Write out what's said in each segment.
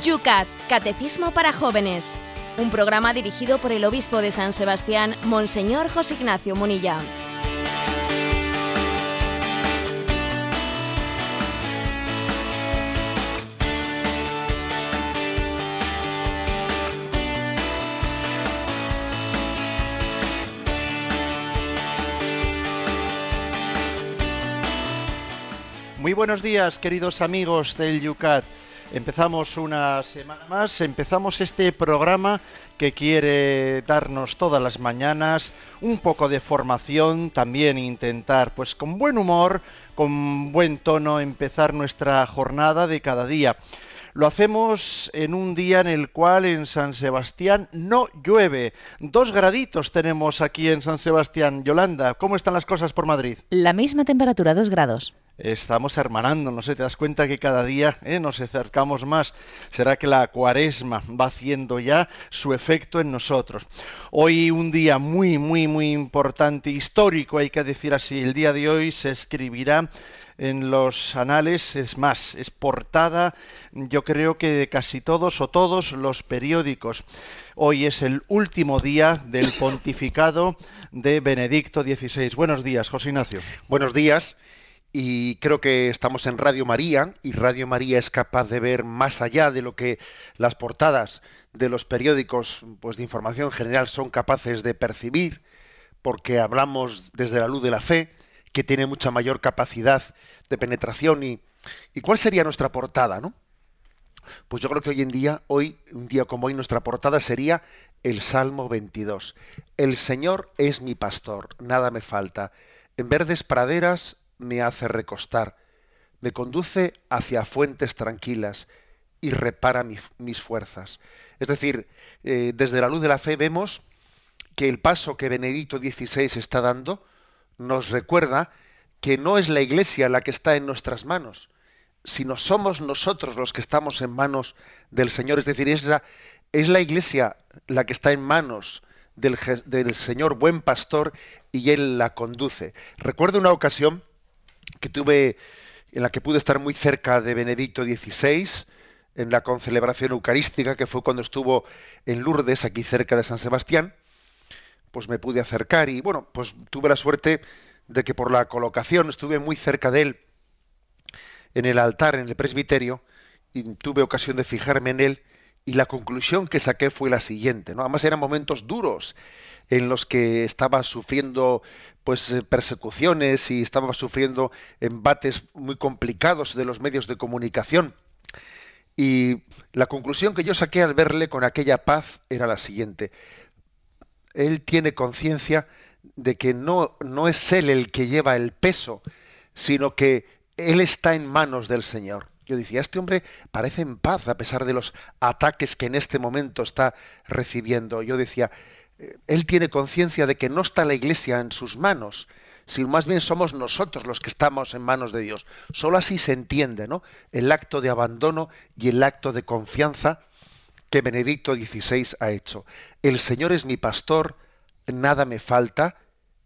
Yucat, Catecismo para Jóvenes. Un programa dirigido por el obispo de San Sebastián, Monseñor José Ignacio Munilla. Muy buenos días, queridos amigos del Yucat. Empezamos una semana más, empezamos este programa que quiere darnos todas las mañanas un poco de formación, también intentar, pues con buen humor, con buen tono, empezar nuestra jornada de cada día. Lo hacemos en un día en el cual en San Sebastián no llueve. Dos graditos tenemos aquí en San Sebastián. Yolanda, ¿cómo están las cosas por Madrid? La misma temperatura, dos grados estamos hermanando, no sé, te das cuenta que cada día eh, nos acercamos más. Será que la cuaresma va haciendo ya su efecto en nosotros. Hoy un día muy, muy, muy importante, histórico, hay que decir así. El día de hoy se escribirá en los anales, es más, es portada, yo creo que de casi todos o todos los periódicos. Hoy es el último día del pontificado de Benedicto XVI. Buenos días, José Ignacio. Buenos días y creo que estamos en Radio María y Radio María es capaz de ver más allá de lo que las portadas de los periódicos pues de información general son capaces de percibir porque hablamos desde la luz de la fe que tiene mucha mayor capacidad de penetración y, y cuál sería nuestra portada, ¿no? Pues yo creo que hoy en día, hoy, un día como hoy, nuestra portada sería el Salmo 22. El Señor es mi pastor, nada me falta. En verdes praderas me hace recostar, me conduce hacia fuentes tranquilas y repara mis fuerzas. Es decir, eh, desde la luz de la fe vemos que el paso que Benedicto XVI está dando nos recuerda que no es la Iglesia la que está en nuestras manos, sino somos nosotros los que estamos en manos del Señor. Es decir, es la, es la Iglesia la que está en manos del, del Señor buen pastor y Él la conduce. Recuerdo una ocasión que tuve, en la que pude estar muy cerca de Benedicto XVI, en la concelebración eucarística, que fue cuando estuvo en Lourdes, aquí cerca de San Sebastián, pues me pude acercar y bueno, pues tuve la suerte de que por la colocación estuve muy cerca de él en el altar, en el presbiterio, y tuve ocasión de fijarme en él, y la conclusión que saqué fue la siguiente, ¿no? Además eran momentos duros en los que estaba sufriendo pues eh, persecuciones y estaba sufriendo embates muy complicados de los medios de comunicación. Y la conclusión que yo saqué al verle con aquella paz era la siguiente. Él tiene conciencia de que no, no es él el que lleva el peso, sino que él está en manos del Señor. Yo decía, este hombre parece en paz a pesar de los ataques que en este momento está recibiendo. Yo decía, él tiene conciencia de que no está la iglesia en sus manos, sino más bien somos nosotros los que estamos en manos de Dios. Solo así se entiende ¿no? el acto de abandono y el acto de confianza que Benedicto XVI ha hecho. El Señor es mi pastor, nada me falta,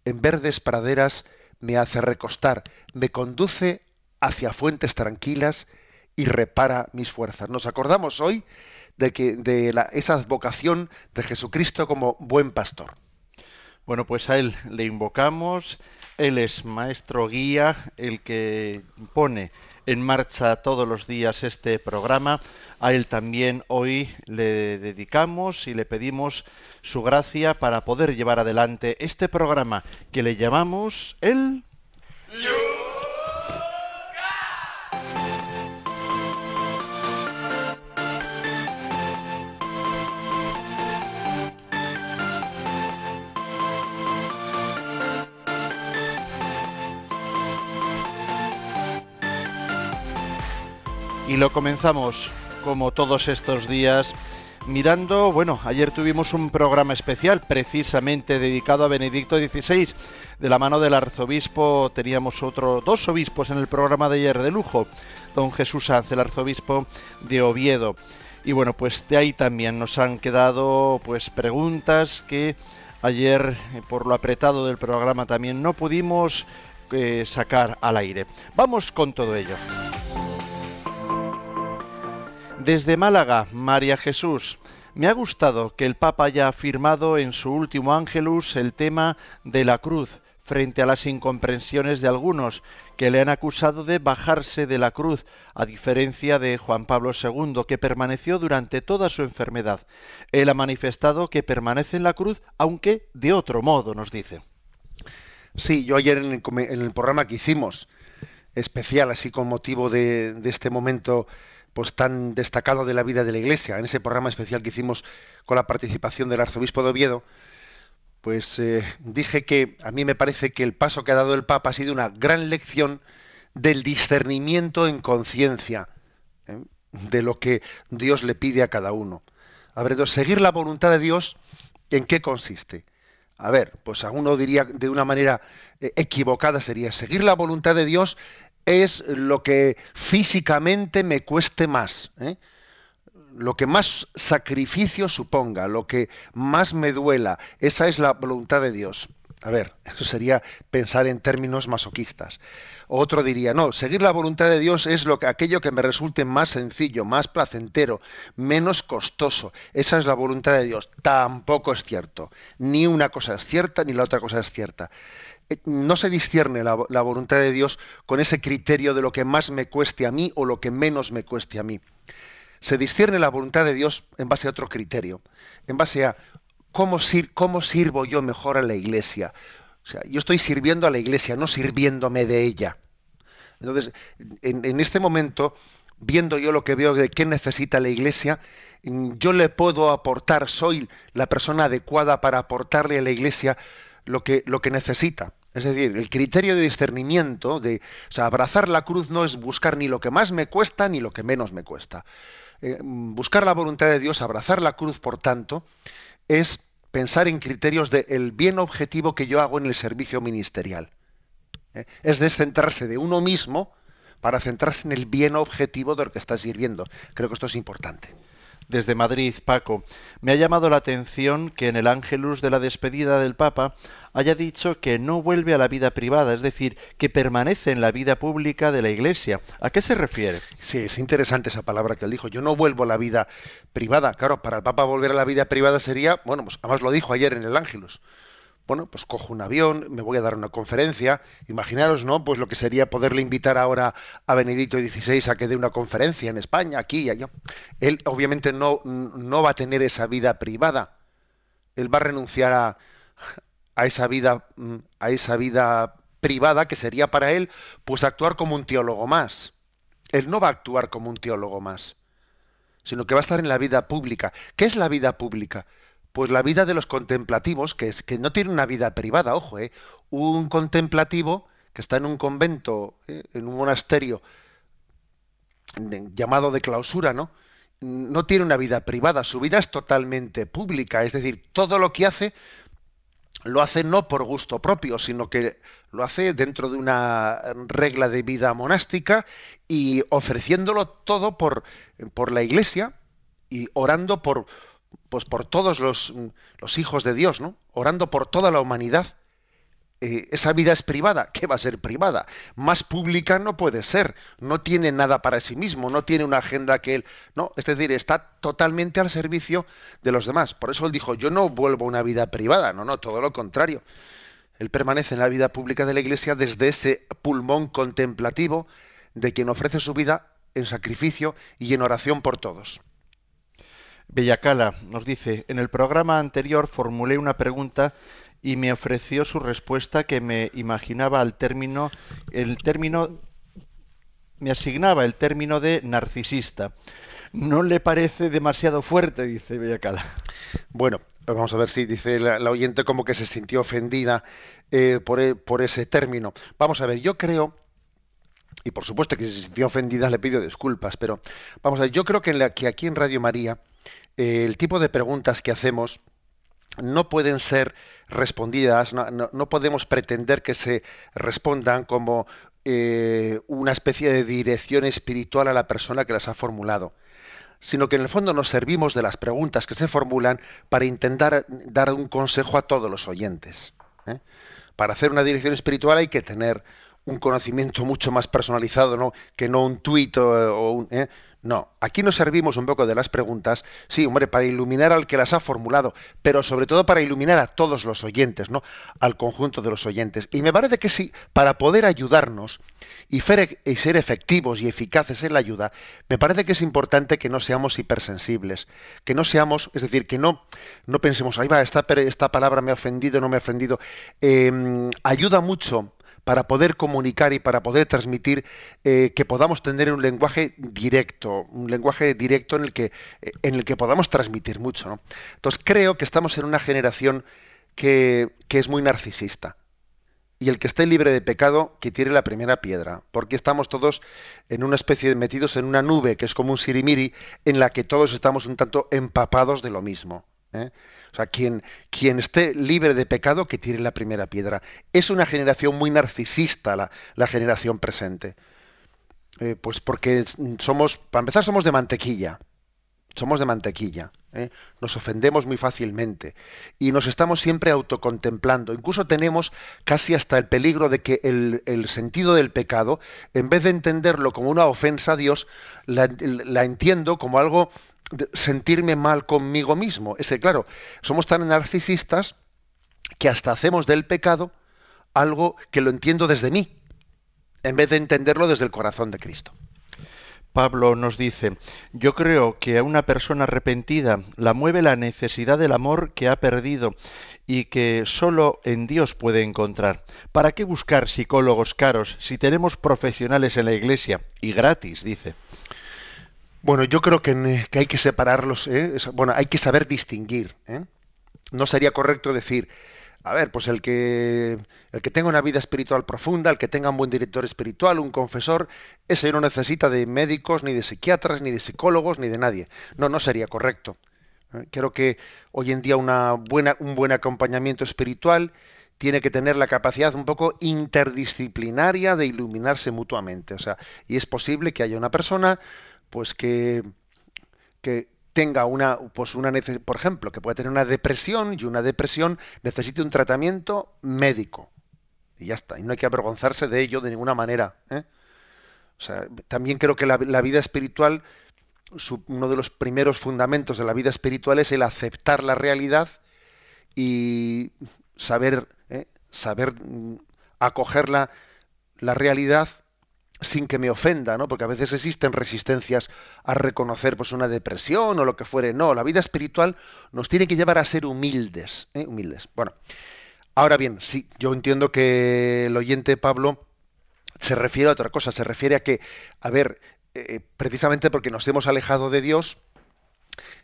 en verdes praderas me hace recostar, me conduce hacia fuentes tranquilas y repara mis fuerzas. Nos acordamos hoy de, que, de la, esa vocación de Jesucristo como buen pastor. Bueno, pues a Él le invocamos, Él es maestro guía, el que pone en marcha todos los días este programa. A Él también hoy le dedicamos y le pedimos su gracia para poder llevar adelante este programa que le llamamos el... Y lo comenzamos, como todos estos días, mirando, bueno, ayer tuvimos un programa especial precisamente dedicado a Benedicto XVI. De la mano del arzobispo teníamos otro, dos obispos en el programa de ayer de lujo, don Jesús Sanz, el arzobispo de Oviedo. Y bueno, pues de ahí también nos han quedado pues preguntas que ayer eh, por lo apretado del programa también no pudimos eh, sacar al aire. Vamos con todo ello. Desde Málaga, María Jesús. Me ha gustado que el Papa haya afirmado en su último Ángelus el tema de la cruz frente a las incomprensiones de algunos que le han acusado de bajarse de la cruz, a diferencia de Juan Pablo II, que permaneció durante toda su enfermedad. Él ha manifestado que permanece en la cruz, aunque de otro modo, nos dice. Sí, yo ayer en el, programa que hicimos, especial, así con motivo de, de este momento pues tan destacado de la vida de la Iglesia, en ese programa especial que hicimos con la participación del arzobispo de Oviedo, pues eh, dije que a mí me parece que el paso que ha dado el Papa ha sido una gran lección del discernimiento en conciencia ¿eh? de lo que Dios le pide a cada uno. A ver, seguir la voluntad de Dios, ¿en qué consiste? A ver, pues a uno diría de una manera eh, equivocada sería seguir la voluntad de Dios es lo que físicamente me cueste más, ¿eh? lo que más sacrificio suponga, lo que más me duela, esa es la voluntad de Dios. A ver, eso sería pensar en términos masoquistas. Otro diría, no, seguir la voluntad de Dios es lo que, aquello que me resulte más sencillo, más placentero, menos costoso. Esa es la voluntad de Dios. Tampoco es cierto. Ni una cosa es cierta, ni la otra cosa es cierta. Eh, no se discierne la, voluntad de Dios con ese criterio de lo que más me cueste a mí o lo que menos me cueste a mí. Se discierne la voluntad de Dios en base a otro criterio, en base a cómo, sirvo yo mejor a la iglesia. O sea, yo estoy sirviendo a la iglesia, no sirviéndome de ella. Entonces, en, en este momento, viendo yo lo que veo de qué necesita la iglesia, yo le puedo aportar, soy la persona adecuada para aportarle a la iglesia lo que, lo que necesita. Es decir, el criterio de discernimiento, de o sea, abrazar la cruz no es buscar ni lo que más me cuesta ni lo que menos me cuesta. Eh, buscar la voluntad de Dios, abrazar la cruz, por tanto, es pensar en criterios del bien objetivo que yo hago en el servicio ministerial. ¿eh? Es descentrarse de uno mismo para centrarse en el bien objetivo de lo que está sirviendo. Creo que esto es importante desde Madrid, Paco. Me ha llamado la atención que en el Ángelus de la despedida del Papa haya dicho que no vuelve a la vida privada, es decir, que permanece en la vida pública de la Iglesia. ¿A qué se refiere? Sí, es interesante esa palabra que él dijo. Yo no vuelvo a la vida privada. Claro, para el Papa volver a la vida privada sería, bueno, pues además lo dijo ayer en el Ángelus bueno, pues cojo un avión, me voy a dar una conferencia. Imaginaros, ¿no? Pues lo que sería poderle invitar ahora a Benedicto XVI a que dé una conferencia en España, aquí y allá. Él obviamente no, no va a tener esa vida privada. Él va a renunciar a, a esa vida, a esa vida privada que sería para él, pues actuar como un teólogo más. Él no va a actuar como un teólogo más, sino que va a estar en la vida pública. ¿Qué es la vida pública? Pues la vida de los contemplativos, que, es, que no tiene una vida privada, ojo, ¿eh? un contemplativo que está en un convento, ¿eh? en un monasterio llamado de clausura, ¿no? No tiene una vida privada, su vida es totalmente pública, es decir, todo lo que hace lo hace no por gusto propio, sino que lo hace dentro de una regla de vida monástica y ofreciéndolo todo por, por la iglesia y orando por, pues por todos los, hijos de Dios, ¿no? Orando por toda la humanidad. Eh, esa vida es privada. ¿Qué va a ser privada? Más pública no puede ser. No tiene nada para sí mismo, no tiene una agenda que él. No, es decir, está totalmente al servicio de los demás. Por eso él dijo: Yo no vuelvo a una vida privada. No, no, todo lo contrario. Él permanece en la vida pública de la Iglesia desde ese pulmón contemplativo de quien ofrece su vida en sacrificio y en oración por todos. Bellacala nos dice, en el programa anterior formulé una pregunta y me ofreció su respuesta que me imaginaba al término, el término, me asignaba el término de narcisista. ¿No le parece demasiado fuerte? Dice Bellacala. Bueno, vamos a ver si dice la, oyente como que se sintió ofendida eh, por, e, por, ese término. Vamos a ver, yo creo, y por supuesto que si se sintió ofendida le pido disculpas, pero vamos a ver, yo creo que aquí en Radio María, el tipo de preguntas que hacemos no pueden ser respondidas, no, podemos pretender que se respondan como eh, una especie de dirección espiritual a la persona que las ha formulado, sino que en el fondo nos servimos de las preguntas que se formulan para intentar dar un consejo a todos los oyentes. ¿eh? Para hacer una dirección espiritual hay que tener un conocimiento mucho más personalizado, ¿no? que no un tuit o, un, ¿eh? No, aquí nos servimos un poco de las preguntas, sí, hombre, para iluminar al que las ha formulado, pero sobre todo para iluminar a todos los oyentes, ¿no? Al conjunto de los oyentes. Y me parece que sí, para poder ayudarnos y, ser efectivos y eficaces en la ayuda, me parece que es importante que no seamos hipersensibles, que no seamos, es decir, que no, no pensemos, ahí va, esta, esta palabra me ha ofendido, no me ha ofendido. Em, ayuda mucho para poder comunicar y para poder transmitir, eh, que podamos tener un lenguaje directo, un lenguaje directo en el que, eh, en el que podamos transmitir mucho. Entonces creo que estamos en una generación que, es muy narcisista. Y el que esté libre de pecado, que tire la primera piedra, porque estamos todos en una especie de metidos en una nube que es como un sirimiri, en la que todos estamos un tanto empapados de lo mismo. ¿eh? O sea, quien, quien esté libre de pecado, que tire la primera piedra. Es una generación muy narcisista la, la generación presente. Eh, pues porque somos, para empezar, somos de mantequilla. Somos de mantequilla. ¿eh? Nos ofendemos muy fácilmente. Y nos estamos siempre autocontemplando. Incluso tenemos casi hasta el peligro de que el, el sentido del pecado, en vez de entenderlo como una ofensa a Dios, la, la entiendo como algo sentirme mal conmigo mismo. Ese, claro, somos tan narcisistas que hasta hacemos del pecado algo que lo entiendo desde mí, en vez de entenderlo desde el corazón de Cristo. Pablo nos dice, yo creo que a una persona arrepentida la mueve la necesidad del amor que ha perdido y que solo en Dios puede encontrar. ¿Para qué buscar psicólogos caros si tenemos profesionales en la iglesia? Y gratis, dice. Bueno, yo creo que, hay que separarlos, ¿eh? bueno, hay que saber distinguir. ¿eh? No sería correcto decir, a ver, pues el que, el que tenga una vida espiritual profunda, el que tenga un buen director espiritual, un confesor, ese no necesita de médicos, ni de psiquiatras, ni de psicólogos, ni de nadie. No, no sería correcto. ¿eh? Creo que hoy en día una buena, un buen acompañamiento espiritual tiene que tener la capacidad un poco interdisciplinaria de iluminarse mutuamente. O sea, y es posible que haya una persona pues que, que tenga una, pues una por ejemplo, que pueda tener una depresión y una depresión necesite un tratamiento médico. Y ya está. Y no hay que avergonzarse de ello de ninguna manera. ¿eh? O sea, también creo que la, vida espiritual, uno de los primeros fundamentos de la vida espiritual es el aceptar la realidad y saber, ¿eh? saber mm, acoger la, la realidad sin que me ofenda, ¿no? Porque a veces existen resistencias a reconocer pues una depresión o lo que fuere. No, la vida espiritual nos tiene que llevar a ser humildes, ¿eh? humildes. Bueno, ahora bien, sí, yo entiendo que el oyente Pablo se refiere a otra cosa, se refiere a que, a ver, eh, precisamente porque nos hemos alejado de Dios,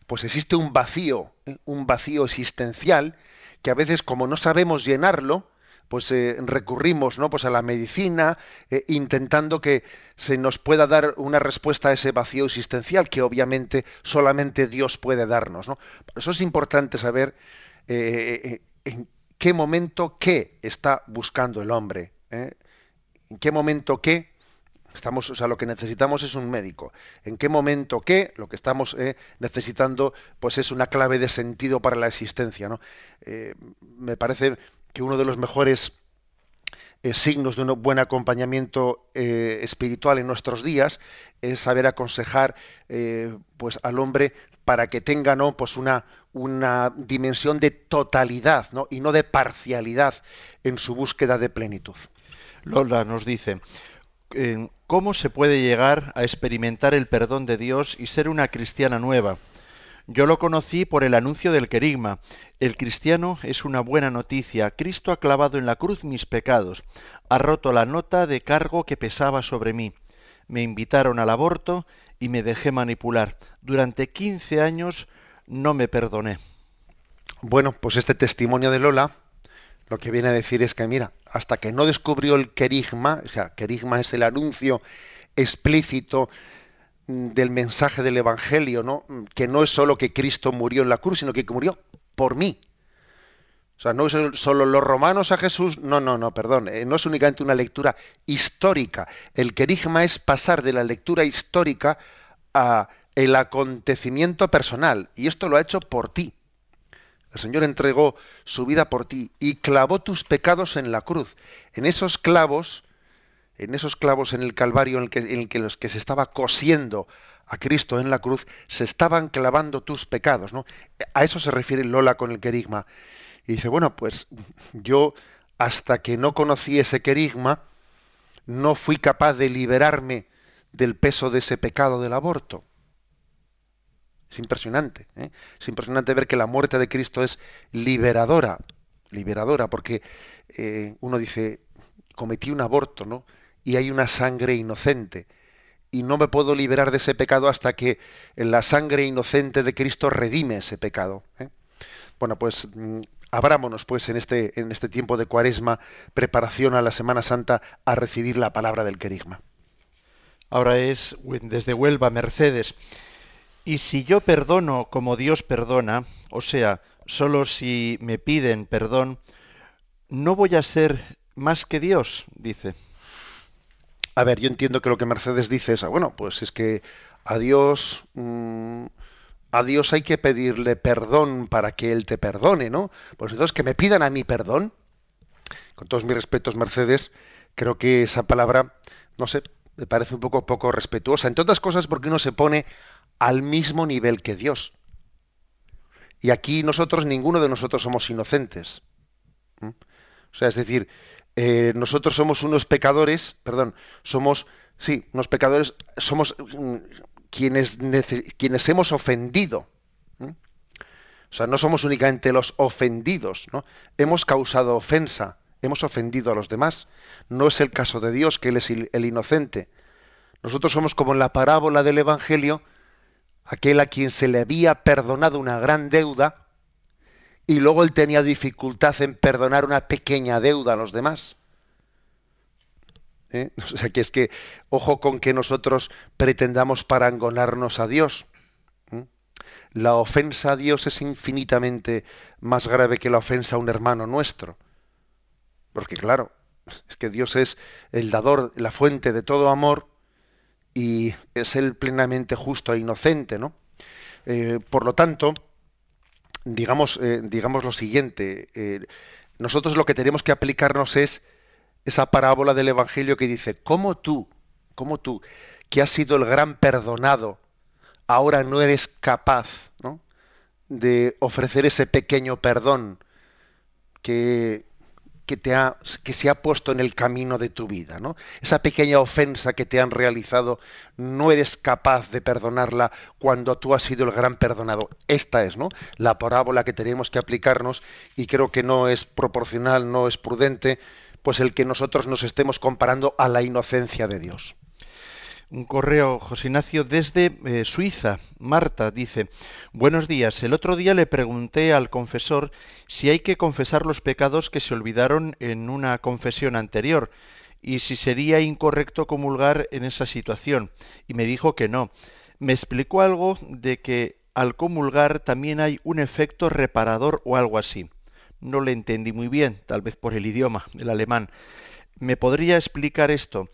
pues existe un vacío, ¿eh? un vacío existencial que a veces como no sabemos llenarlo, pues eh, recurrimos ¿no? pues a la medicina, eh, intentando que se nos pueda dar una respuesta a ese vacío existencial que obviamente solamente Dios puede darnos. ¿no? Por eso es importante saber eh, en qué momento qué está buscando el hombre. En qué momento qué estamos, o sea, lo que necesitamos es un médico. En qué momento qué, lo que estamos necesitando, pues es una clave de sentido para la existencia. ¿no? me parece que uno de los mejores eh, signos de un buen acompañamiento eh, espiritual en nuestros días es saber aconsejar eh, pues al hombre para que tenga ¿no? pues una, una dimensión de totalidad ¿no? y no de parcialidad en su búsqueda de plenitud. Lola nos dice, ¿cómo se puede llegar a experimentar el perdón de Dios y ser una cristiana nueva? Yo lo conocí por el anuncio del querigma. El cristiano es una buena noticia. Cristo ha clavado en la cruz mis pecados. Ha roto la nota de cargo que pesaba sobre mí. Me invitaron al aborto y me dejé manipular. Durante 15 años no me perdoné. Bueno, pues este testimonio de Lola lo que viene a decir es que, mira, hasta que no descubrió el querigma, o sea, querigma es el anuncio explícito del mensaje del Evangelio, ¿no? Mm, que no es solo que Cristo murió en la cruz, sino que murió por mí. O sea, no es solo los romanos a Jesús, no, no, no, perdón, eh, no es únicamente una lectura histórica. El querigma es pasar de la lectura histórica a el acontecimiento personal, y esto lo ha hecho por ti. El Señor entregó su vida por ti y clavó tus pecados en la cruz. En esos clavos en esos clavos en el Calvario en el que, los que se estaba cosiendo a Cristo en la cruz, se estaban clavando tus pecados, ¿no? A eso se refiere Lola con el querigma. Y dice, bueno, pues yo hasta que no conocí ese querigma, no fui capaz de liberarme del peso de ese pecado del aborto. Es impresionante, ¿eh? es impresionante ver que la muerte de Cristo es liberadora, liberadora, porque eh, uno dice, cometí un aborto, ¿no? Y hay una sangre inocente. Y no me puedo liberar de ese pecado hasta que la sangre inocente de Cristo redime ese pecado. ¿eh? Bueno, pues mm, abrámonos pues en este, en este tiempo de cuaresma, preparación a la Semana Santa, a recibir la palabra del querigma. Ahora es desde Huelva, Mercedes. Y si yo perdono como Dios perdona, o sea, solo si me piden perdón, no voy a ser más que Dios, dice. A ver, yo entiendo que lo que Mercedes dice es, ah, bueno, pues es que a Dios, mm, a Dios hay que pedirle perdón para que Él te perdone, ¿no? Pues entonces que me pidan a mí perdón. Con todos mis respetos, Mercedes, creo que esa palabra, no sé, me parece un poco poco respetuosa. Entre otras cosas porque uno se pone al mismo nivel que Dios. Y aquí nosotros, ninguno de nosotros somos inocentes. O sea, es decir, eh, nosotros somos unos pecadores, perdón, somos, sí, unos pecadores, somos mm, quienes, quienes hemos ofendido. O sea, no somos únicamente los ofendidos, ¿no? Hemos causado ofensa, hemos ofendido a los demás. No es el caso de Dios, que Él es el inocente. Nosotros somos como en la parábola del Evangelio, aquel a quien se le había perdonado una gran deuda, y luego él tenía dificultad en perdonar una pequeña deuda a los demás. ¿Eh? O sea que es que, ojo con que nosotros pretendamos parangonarnos a Dios. La ofensa a Dios es infinitamente más grave que la ofensa a un hermano nuestro. Porque claro, es que Dios es el dador, la fuente de todo amor y es él plenamente justo e inocente, ¿no? Eh, por lo tanto, digamos, eh, digamos lo siguiente, nosotros lo que tenemos que aplicarnos es esa parábola del Evangelio que dice, ¿cómo tú, cómo tú, que has sido el gran perdonado, ahora no eres capaz de ofrecer ese pequeño perdón que, que, te ha, que se ha puesto en el camino de tu vida, ¿no? Esa pequeña ofensa que te han realizado, no eres capaz de perdonarla cuando tú has sido el gran perdonado. Esta es, ¿no? La parábola que tenemos que aplicarnos y creo que no es proporcional, no es prudente, pues el que nosotros nos estemos comparando a la inocencia de Dios. Un correo, José Ignacio, desde eh, Suiza. Marta dice, buenos días. El otro día le pregunté al confesor si hay que confesar los pecados que se olvidaron en una confesión anterior y si sería incorrecto comulgar en esa situación. Y me dijo que no. Me explicó algo de que al comulgar también hay un efecto reparador o algo así. No le entendí muy bien, tal vez por el idioma, el alemán. ¿Me podría explicar esto?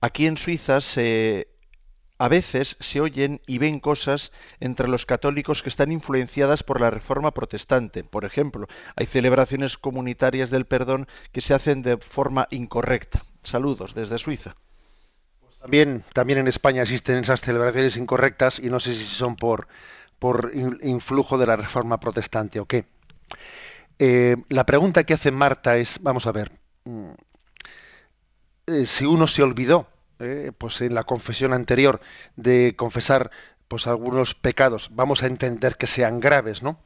Aquí en Suiza se, a veces se oyen y ven cosas entre los católicos que están influenciadas por la reforma protestante. Por ejemplo, hay celebraciones comunitarias del perdón que se hacen de forma incorrecta. Saludos desde Suiza. Pues también, también en España existen esas celebraciones incorrectas y no sé si son por, por influjo de la reforma protestante o qué. Eh, la pregunta que hace Marta es, vamos a ver, mm, eh, si uno se olvidó, eh, pues en la confesión anterior, de confesar pues algunos pecados, vamos a entender que sean graves, ¿no?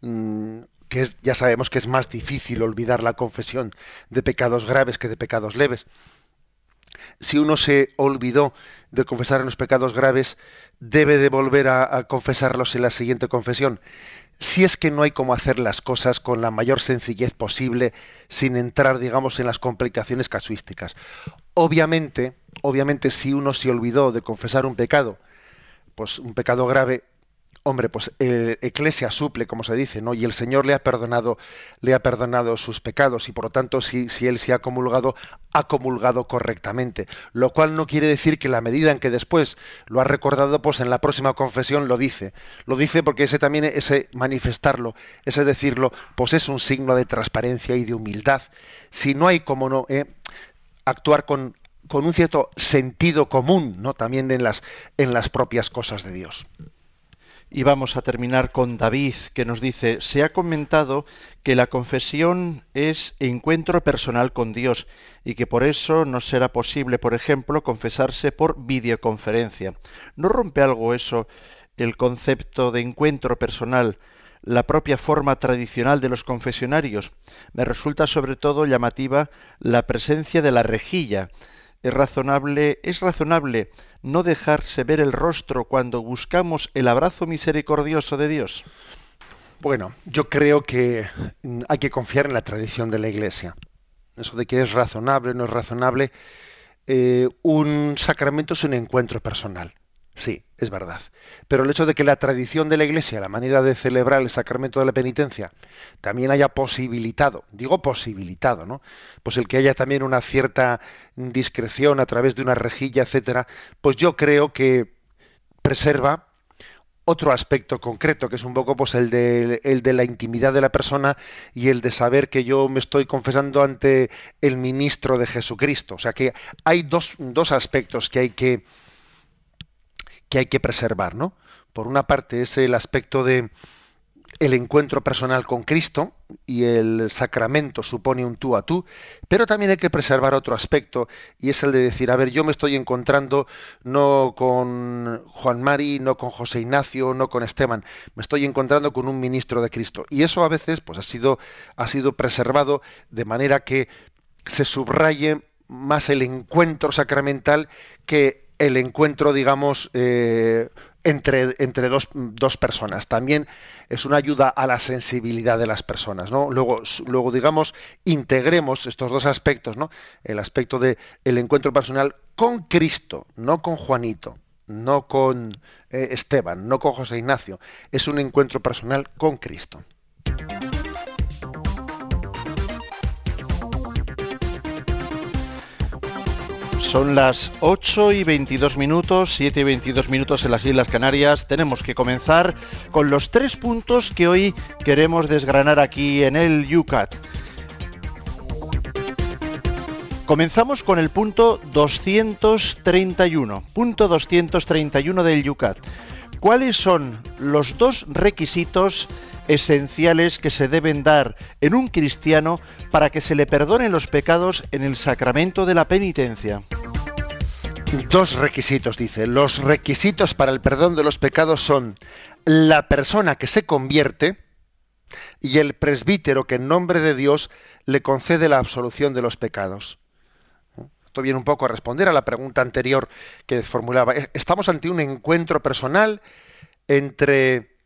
Mm, que ya sabemos que es más difícil olvidar la confesión de pecados graves que de pecados leves. Si uno se olvidó de confesar los pecados graves, debe de volver a confesarlos en la siguiente confesión si es que no hay como hacer las cosas con la mayor sencillez posible sin entrar, digamos, en las complicaciones casuísticas. Obviamente, obviamente si uno se olvidó de confesar un pecado, pues un pecado grave, hombre, pues el eclesia suple, como se dice, ¿no? Y el Señor le ha perdonado, le ha perdonado sus pecados, y por lo tanto, si, si él se ha comulgado, ha comulgado correctamente. Lo cual no quiere decir que la medida en que después lo ha recordado, pues en la próxima confesión lo dice. Lo dice porque ese también, ese manifestarlo, ese decirlo, pues es un signo de transparencia y de humildad. Si no hay como no, ¿eh? actuar con con un cierto sentido común, ¿no? También en las, en las propias cosas de Dios. Y vamos a terminar con David, que nos dice, se ha comentado que la confesión es encuentro personal con Dios y que por eso no será posible, por ejemplo, confesarse por videoconferencia. ¿No rompe algo eso el concepto de encuentro personal, la propia forma tradicional de los confesionarios? Me resulta sobre todo llamativa la presencia de la rejilla. Es razonable, es razonable no dejarse ver el rostro cuando buscamos el abrazo misericordioso de Dios? Bueno, yo creo que mm, hay que confiar en la tradición de la Iglesia. Eso de que es razonable, no es razonable. Eh, un sacramento es un encuentro personal. Sí, es verdad. Pero el hecho de que la tradición de la Iglesia, la manera de celebrar el sacramento de la penitencia, también haya posibilitado, digo posibilitado, ¿no? Pues el que haya también una cierta discreción a través de una rejilla, etcétera, pues yo creo que preserva otro aspecto concreto, que es un poco pues el de, el de la intimidad de la persona y el de saber que yo me estoy confesando ante el ministro de Jesucristo. O sea que hay dos, dos aspectos que hay que que hay que preservar, ¿no? Por una parte es el aspecto de el encuentro personal con Cristo y el sacramento supone un tú a tú, pero también hay que preservar otro aspecto y es el de decir, a ver, yo me estoy encontrando no con Juan Mari, no con José Ignacio, no con Esteban, me estoy encontrando con un ministro de Cristo y eso a veces pues ha sido ha sido preservado de manera que se subraye más el encuentro sacramental que el encuentro, digamos, eh, entre, entre dos, dos, personas. También es una ayuda a la sensibilidad de las personas, ¿no? Luego, luego digamos, integremos estos dos aspectos, ¿no? El aspecto de el encuentro personal con Cristo, no con Juanito, no con eh, Esteban, no con José Ignacio. Es un encuentro personal con Cristo. Son las 8 y 22 minutos, 7 y 22 minutos en las Islas Canarias. Tenemos que comenzar con los tres puntos que hoy queremos desgranar aquí en el UCAT. Comenzamos con el punto 231, punto 231 del UCAT. ¿Cuáles son los dos requisitos esenciales que se deben dar en un cristiano para que se le perdonen los pecados en el sacramento de la penitencia. Dos requisitos, dice. Los requisitos para el perdón de los pecados son la persona que se convierte y el presbítero que en nombre de Dios le concede la absolución de los pecados. Esto viene un poco a responder a la pregunta anterior que formulaba. Estamos ante un encuentro personal entre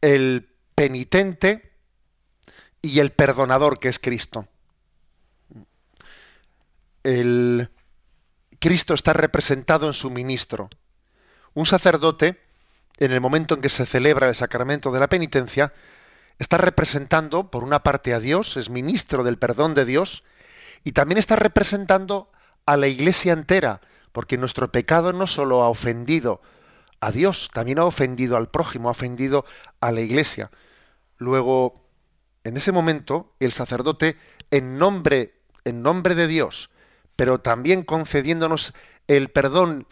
el penitente y el perdonador que es Cristo. El Cristo está representado en su ministro. Un sacerdote, en el momento en que se celebra el sacramento de la penitencia, está representando, por una parte, a Dios, es ministro del perdón de Dios, y también está representando a la iglesia entera, porque nuestro pecado no solo ha ofendido a Dios, también ha ofendido al prójimo, ha ofendido a la iglesia. Luego, en ese momento, el sacerdote, en nombre, en nombre de Dios, pero también concediéndonos el perdón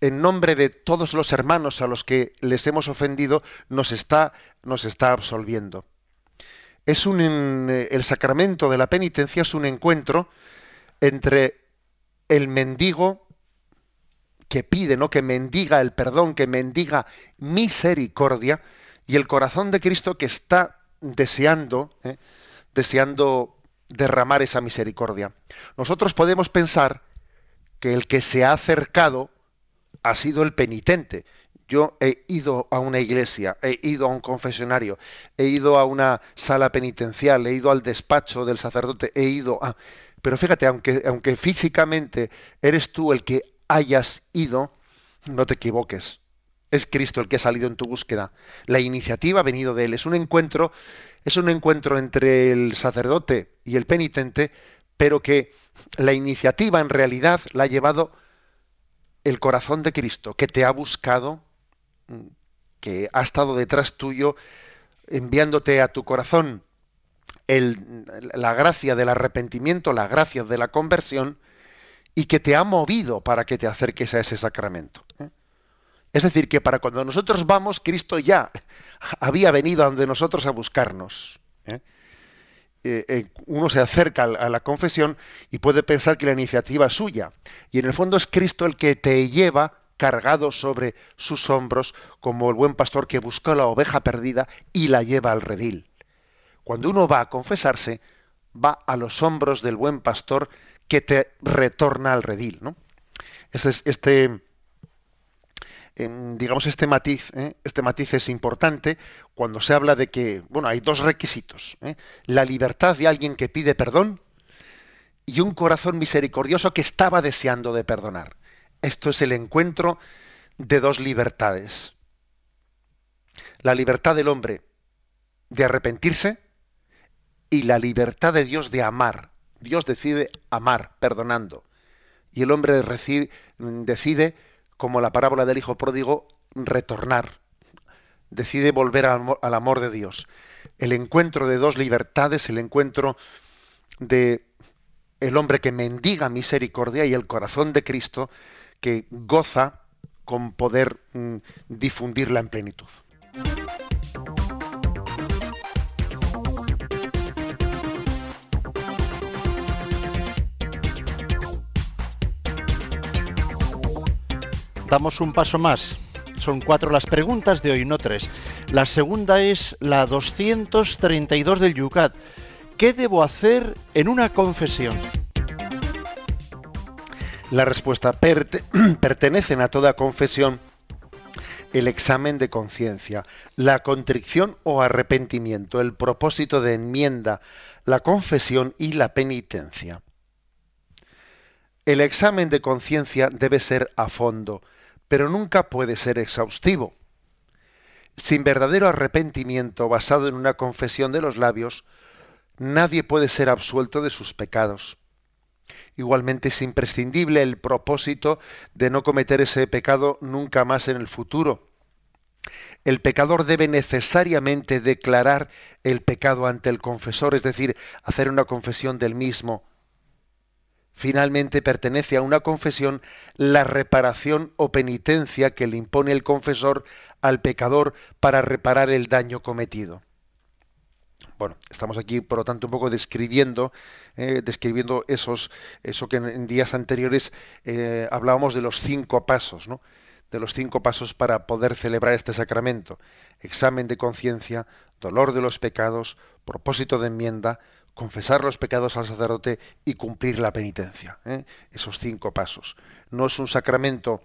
en nombre de todos los hermanos a los que les hemos ofendido, nos está, nos está absolviendo. Es un, el sacramento de la penitencia es un encuentro entre el mendigo que pide, ¿no? que mendiga el perdón, que mendiga misericordia, y el corazón de Cristo que está deseando, ¿eh? deseando derramar esa misericordia. Nosotros podemos pensar que el que se ha acercado ha sido el penitente. Yo he ido a una iglesia, he ido a un confesionario, he ido a una sala penitencial, he ido al despacho del sacerdote, he ido a... Pero fíjate, aunque, físicamente eres tú el que hayas ido, no te equivoques es Cristo el que ha salido en tu búsqueda. La iniciativa ha venido de Él. Es un encuentro, es un encuentro entre el sacerdote y el penitente, pero que la iniciativa en realidad la ha llevado el corazón de Cristo, que te ha buscado, que ha estado detrás tuyo, enviándote a tu corazón la gracia del arrepentimiento, la gracia de la conversión, y que te ha movido para que te acerques a ese sacramento. ¿eh? Es decir, que para cuando nosotros vamos, Cristo ya había venido a donde nosotros a buscarnos. ¿eh? Eh, uno se acerca a la confesión y puede pensar que la iniciativa es suya. Y en el fondo es Cristo el que te lleva cargado sobre sus hombros como el buen pastor que busca la oveja perdida y la lleva al redil. Cuando uno va a confesarse, va a los hombros del buen pastor que te retorna al redil. ¿no? Este, este digamos, este matiz, ¿eh? este matiz es importante cuando se habla de que, bueno, hay dos requisitos. ¿eh? La libertad de alguien que pide perdón y un corazón misericordioso que estaba deseando de perdonar. Esto es el encuentro de dos libertades. La libertad del hombre de arrepentirse y la libertad de Dios de amar. Dios decide amar, perdonando. Y el hombre decide como la parábola del hijo pródigo, retornar. Decide volver al amor de Dios. El encuentro de dos libertades, el encuentro de el hombre que mendiga misericordia y el corazón de Cristo que goza con poder mm, difundirla en plenitud. Damos un paso más. Son cuatro las preguntas de hoy, no tres. La segunda es la 232 del Yucat. ¿Qué debo hacer en una confesión? La respuesta pertenecen a toda confesión el examen de conciencia, la contrición o arrepentimiento, el propósito de enmienda, la confesión y la penitencia. El examen de conciencia debe ser a fondo, pero nunca puede ser exhaustivo. Sin verdadero arrepentimiento basado en una confesión de los labios, nadie puede ser absuelto de sus pecados. Igualmente es imprescindible el propósito de no cometer ese pecado nunca más en el futuro. El pecador debe necesariamente declarar el pecado ante el confesor, es decir, hacer una confesión del mismo finalmente pertenece a una confesión la reparación o penitencia que le impone el confesor al pecador para reparar el daño cometido. Bueno, estamos aquí, por lo tanto, un poco describiendo, eh, describiendo esos, eso que en, días anteriores eh, hablábamos de los cinco pasos, ¿no? De los cinco pasos para poder celebrar este sacramento: examen de conciencia, dolor de los pecados, propósito de enmienda, confesar los pecados al sacerdote y cumplir la penitencia. ¿eh? Esos cinco pasos. No es un sacramento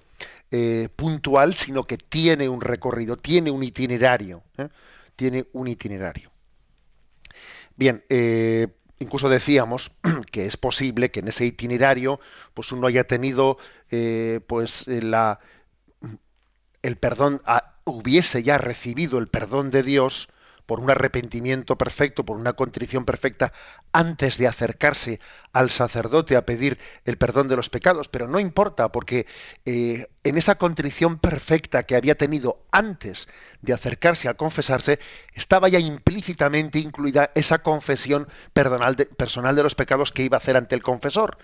eh, puntual, sino que tiene un recorrido, tiene un itinerario. ¿eh? Tiene un itinerario. Bien, incluso decíamos que es posible que en ese itinerario pues uno haya tenido pues la el perdón hubiese ya recibido el perdón de Dios por un arrepentimiento perfecto, por una contrición perfecta, antes de acercarse al sacerdote a pedir el perdón de los pecados. Pero no importa, porque eh, en esa contrición perfecta que había tenido antes de acercarse a confesarse, estaba ya implícitamente incluida esa confesión personal de los pecados que iba a hacer ante el confesor.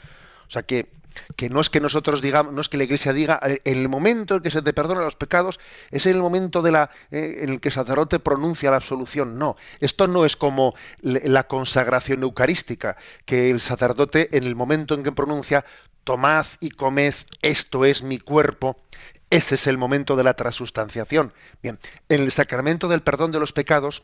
O sea que, que no es que nosotros digamos, no es que la Iglesia diga, en el momento en que se te perdonan los pecados, es el momento de la, eh, en el que el sacerdote pronuncia la absolución. No, esto no es como la consagración eucarística, que el sacerdote en el momento en que pronuncia, tomad y comed, esto es mi cuerpo, ese es el momento de la transustanciación. Bien, en el sacramento del perdón de los pecados,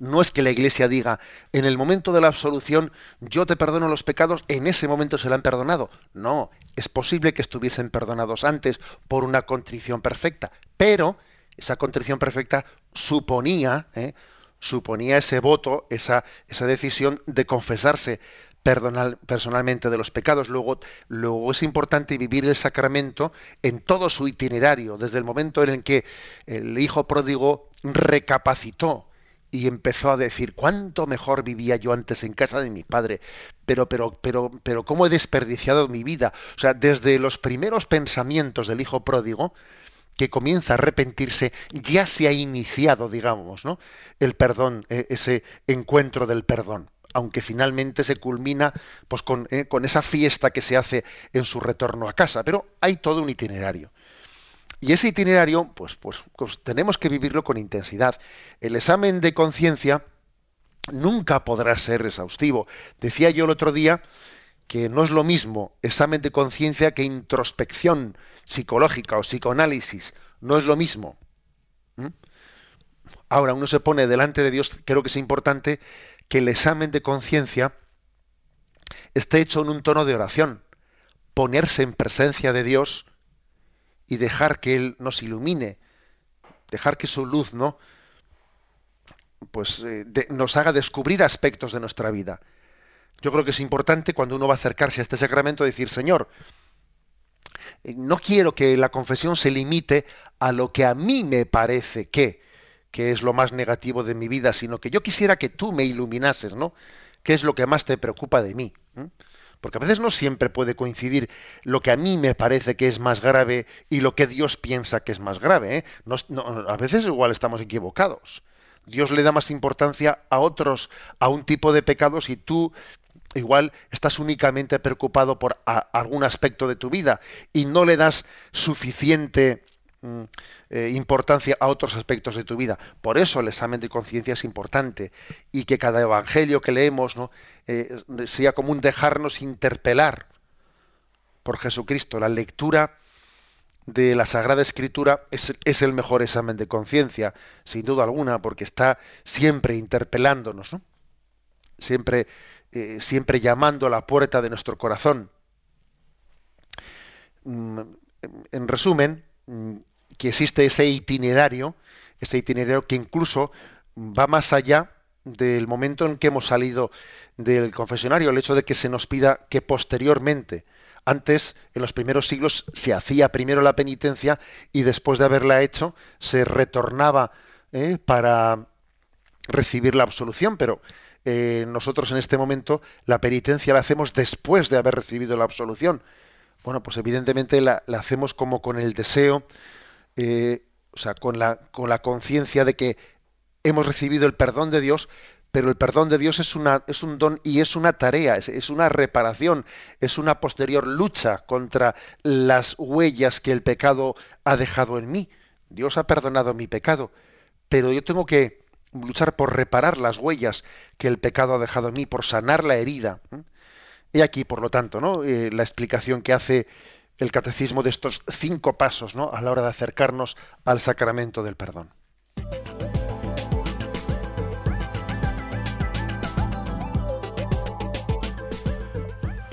no es que la Iglesia diga, en el momento de la absolución, yo te perdono los pecados, en ese momento se le han perdonado. No, es posible que estuviesen perdonados antes por una contrición perfecta, pero esa contrición perfecta suponía, ¿eh? suponía ese voto, esa, esa decisión de confesarse personal, personalmente de los pecados. Luego, luego es importante vivir el sacramento en todo su itinerario, desde el momento en el que el hijo pródigo recapacitó y empezó a decir cuánto mejor vivía yo antes en casa de mi padre, pero pero pero pero cómo he desperdiciado mi vida, o sea, desde los primeros pensamientos del hijo pródigo que comienza a arrepentirse, ya se ha iniciado, digamos, ¿no? El perdón, e, ese encuentro del perdón. aunque finalmente se culmina pues, con, eh, con esa fiesta que se hace en su retorno a casa. Pero hay todo un itinerario. Y ese itinerario, pues, pues, pues, tenemos que vivirlo con intensidad. El examen de conciencia nunca podrá ser exhaustivo. Decía yo el otro día que no es lo mismo examen de conciencia que introspección psicológica o psicoanálisis. No es lo mismo. ¿Mm? Ahora uno se pone delante de Dios, creo que es importante que el examen de conciencia esté hecho en un tono de oración, ponerse en presencia de Dios y dejar que Él nos ilumine, dejar que su luz, ¿no? Pues eh, nos haga descubrir aspectos de nuestra vida. Yo creo que es importante cuando uno va a acercarse a este sacramento decir, Señor, eh, no quiero que la confesión se limite a lo que a mí me parece que, que es lo más negativo de mi vida, sino que yo quisiera que tú me iluminases, ¿no? ¿Qué es lo que más te preocupa de mí? Porque a veces no siempre puede coincidir lo que a mí me parece que es más grave y lo que Dios piensa que es más grave. ¿eh? a veces igual estamos equivocados. Dios le da más importancia a otros, a un tipo de pecados y tú igual estás únicamente preocupado por algún aspecto de tu vida y no le das suficiente eh, importancia a otros aspectos de tu vida. Por eso el examen de conciencia es importante y que cada evangelio que leemos ¿no? Eh, sea como un dejarnos interpelar por Jesucristo. La lectura de la Sagrada Escritura es, el mejor examen de conciencia, sin duda alguna, porque está siempre interpelándonos, siempre, eh, siempre llamando a la puerta de nuestro corazón. Mm, en resumen, mm, que existe ese itinerario, ese itinerario que incluso va más allá del momento en que hemos salido del confesionario, el hecho de que se nos pida que posteriormente, antes, en los primeros siglos, se hacía primero la penitencia y después de haberla hecho, se retornaba ¿eh? para recibir la absolución, pero eh, nosotros en este momento la penitencia la hacemos después de haber recibido la absolución. Bueno, pues evidentemente la hacemos como con el deseo eh, o sea, con la, la conciencia de que hemos recibido el perdón de Dios, pero el perdón de Dios es, una, es un don y es una tarea, es, una reparación, es una posterior lucha contra las huellas que el pecado ha dejado en mí. Dios ha perdonado mi pecado, pero yo tengo que luchar por reparar las huellas que el pecado ha dejado en mí, por sanar la herida. Y aquí, por lo tanto, ¿no? Eh, la explicación que hace el catecismo de estos cinco pasos ¿no? a la hora de acercarnos al sacramento del perdón.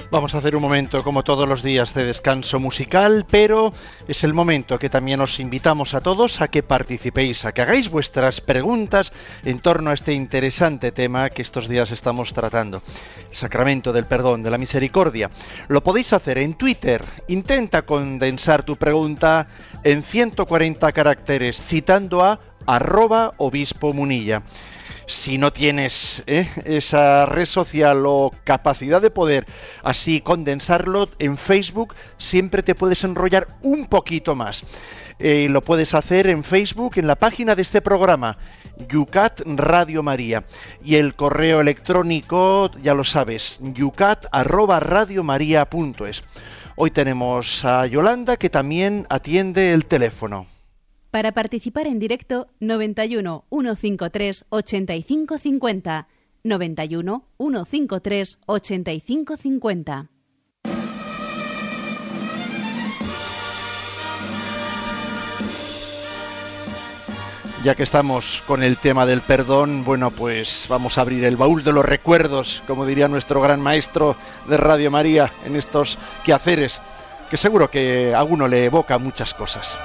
Vamos a hacer un momento, como todos los días, de descanso musical, pero es el momento que también os invitamos a todos a que participéis, a que hagáis vuestras preguntas en torno a este interesante tema que estos días estamos tratando, el sacramento del perdón, de la misericordia. Lo podéis hacer en Twitter. Intenta condensar tu pregunta en 140 caracteres, citando a arroba obispo munilla si no tienes ¿eh? esa red social o capacidad de poder así condensarlo en Facebook, siempre te puedes enrollar un poquito más. Eh, lo puedes hacer en Facebook, en la página de este programa, Yucat Radio María. Y el correo electrónico, ya lo sabes, yucat Hoy tenemos a Yolanda que también atiende el teléfono. Para participar en directo, 91 153 8550. 91 153 8550. Ya que estamos con el tema del perdón, bueno, pues vamos a abrir el baúl de los recuerdos, como diría nuestro gran maestro de Radio María, en estos quehaceres, que seguro que a uno le evoca muchas cosas.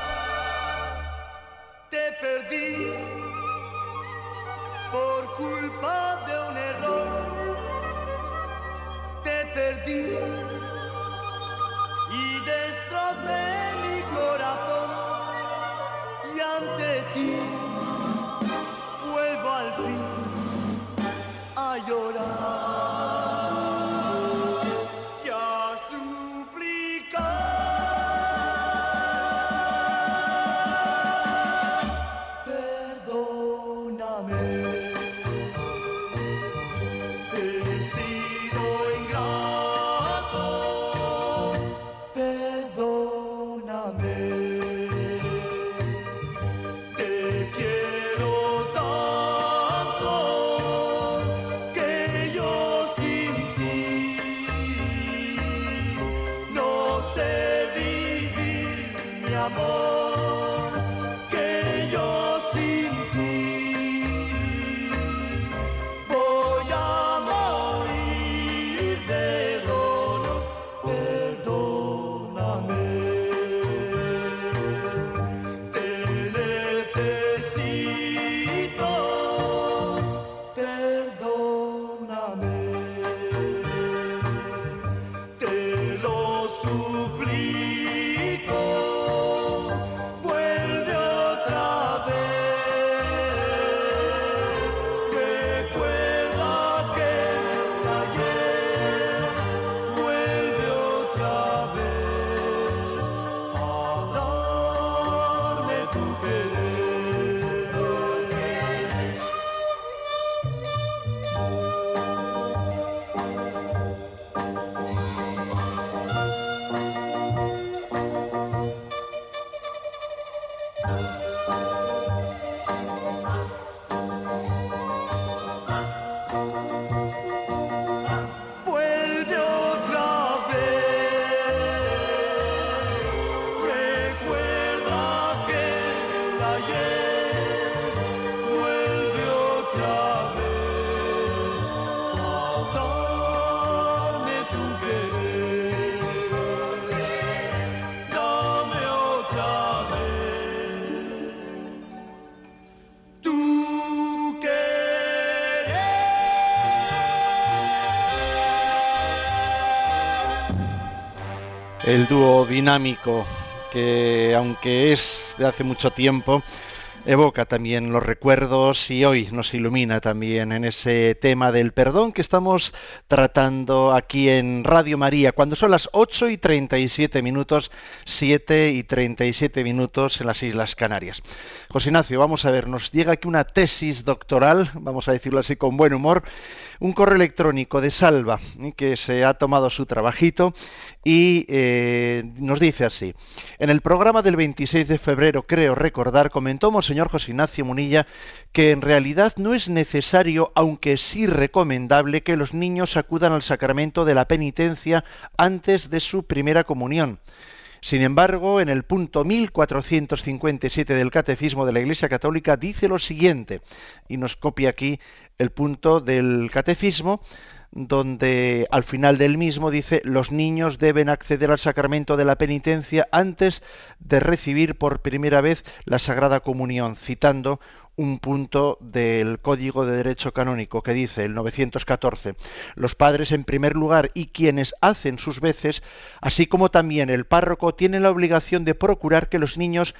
El dúo dinámico que aunque es de hace mucho tiempo, evoca también los recuerdos y hoy nos ilumina también en ese tema del perdón que estamos tratando aquí en Radio María, cuando son las 8 y 37 minutos, 7 y 37 minutos en las Islas Canarias. José Ignacio, vamos a ver, nos llega aquí una tesis doctoral, vamos a decirlo así con buen humor, un correo electrónico de Salva, ¿eh? que se ha tomado su trabajito y eh, nos dice así. En el programa del 26 de febrero, creo recordar, comentó Monseñor José Ignacio Munilla que en realidad no es necesario, aunque sí recomendable, que los niños acudan al sacramento de la penitencia antes de su primera comunión. Sin embargo, en el punto 1457 del Catecismo de la Iglesia Católica dice lo siguiente, y nos copia aquí el punto del catecismo donde al final del mismo dice los niños deben acceder al sacramento de la penitencia antes de recibir por primera vez la Sagrada Comunión, citando un punto del Código de Derecho Canónico que dice el 914 los padres en primer lugar y quienes hacen sus veces, así como también el párroco, tienen la obligación de procurar que los niños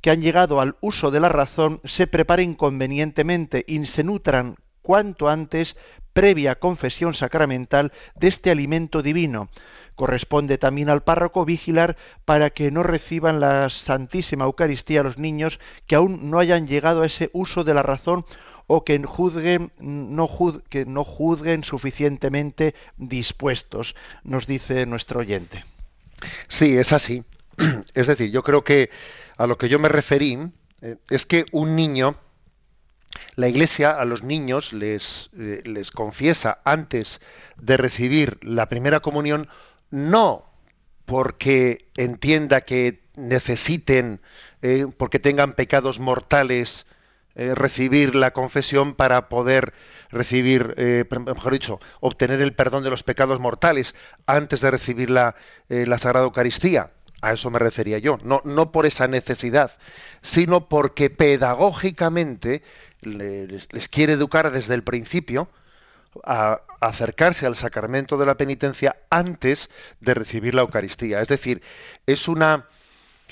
que han llegado al uso de la razón se preparen convenientemente y se nutran cuanto antes, previa confesión sacramental, de este alimento divino. Corresponde también al párroco vigilar para que no reciban la Santísima Eucaristía los niños que aún no hayan llegado a ese uso de la razón o que no juzguen suficientemente dispuestos, nos dice nuestro oyente. Sí, es así. Es decir, yo creo que a lo que yo me referí eh, es que un niño la Iglesia a los niños les, eh, les confiesa antes de recibir la primera comunión, no porque entienda que necesiten, eh, porque tengan pecados mortales, eh, recibir la confesión para poder recibir, mejor dicho, obtener el perdón de los pecados mortales antes de recibir la, la Sagrada Eucaristía. A eso me refería yo. No, no por esa necesidad, sino porque pedagógicamente les, quiere educar desde el principio a, acercarse al sacramento de la penitencia antes de recibir la Eucaristía. Es decir, es una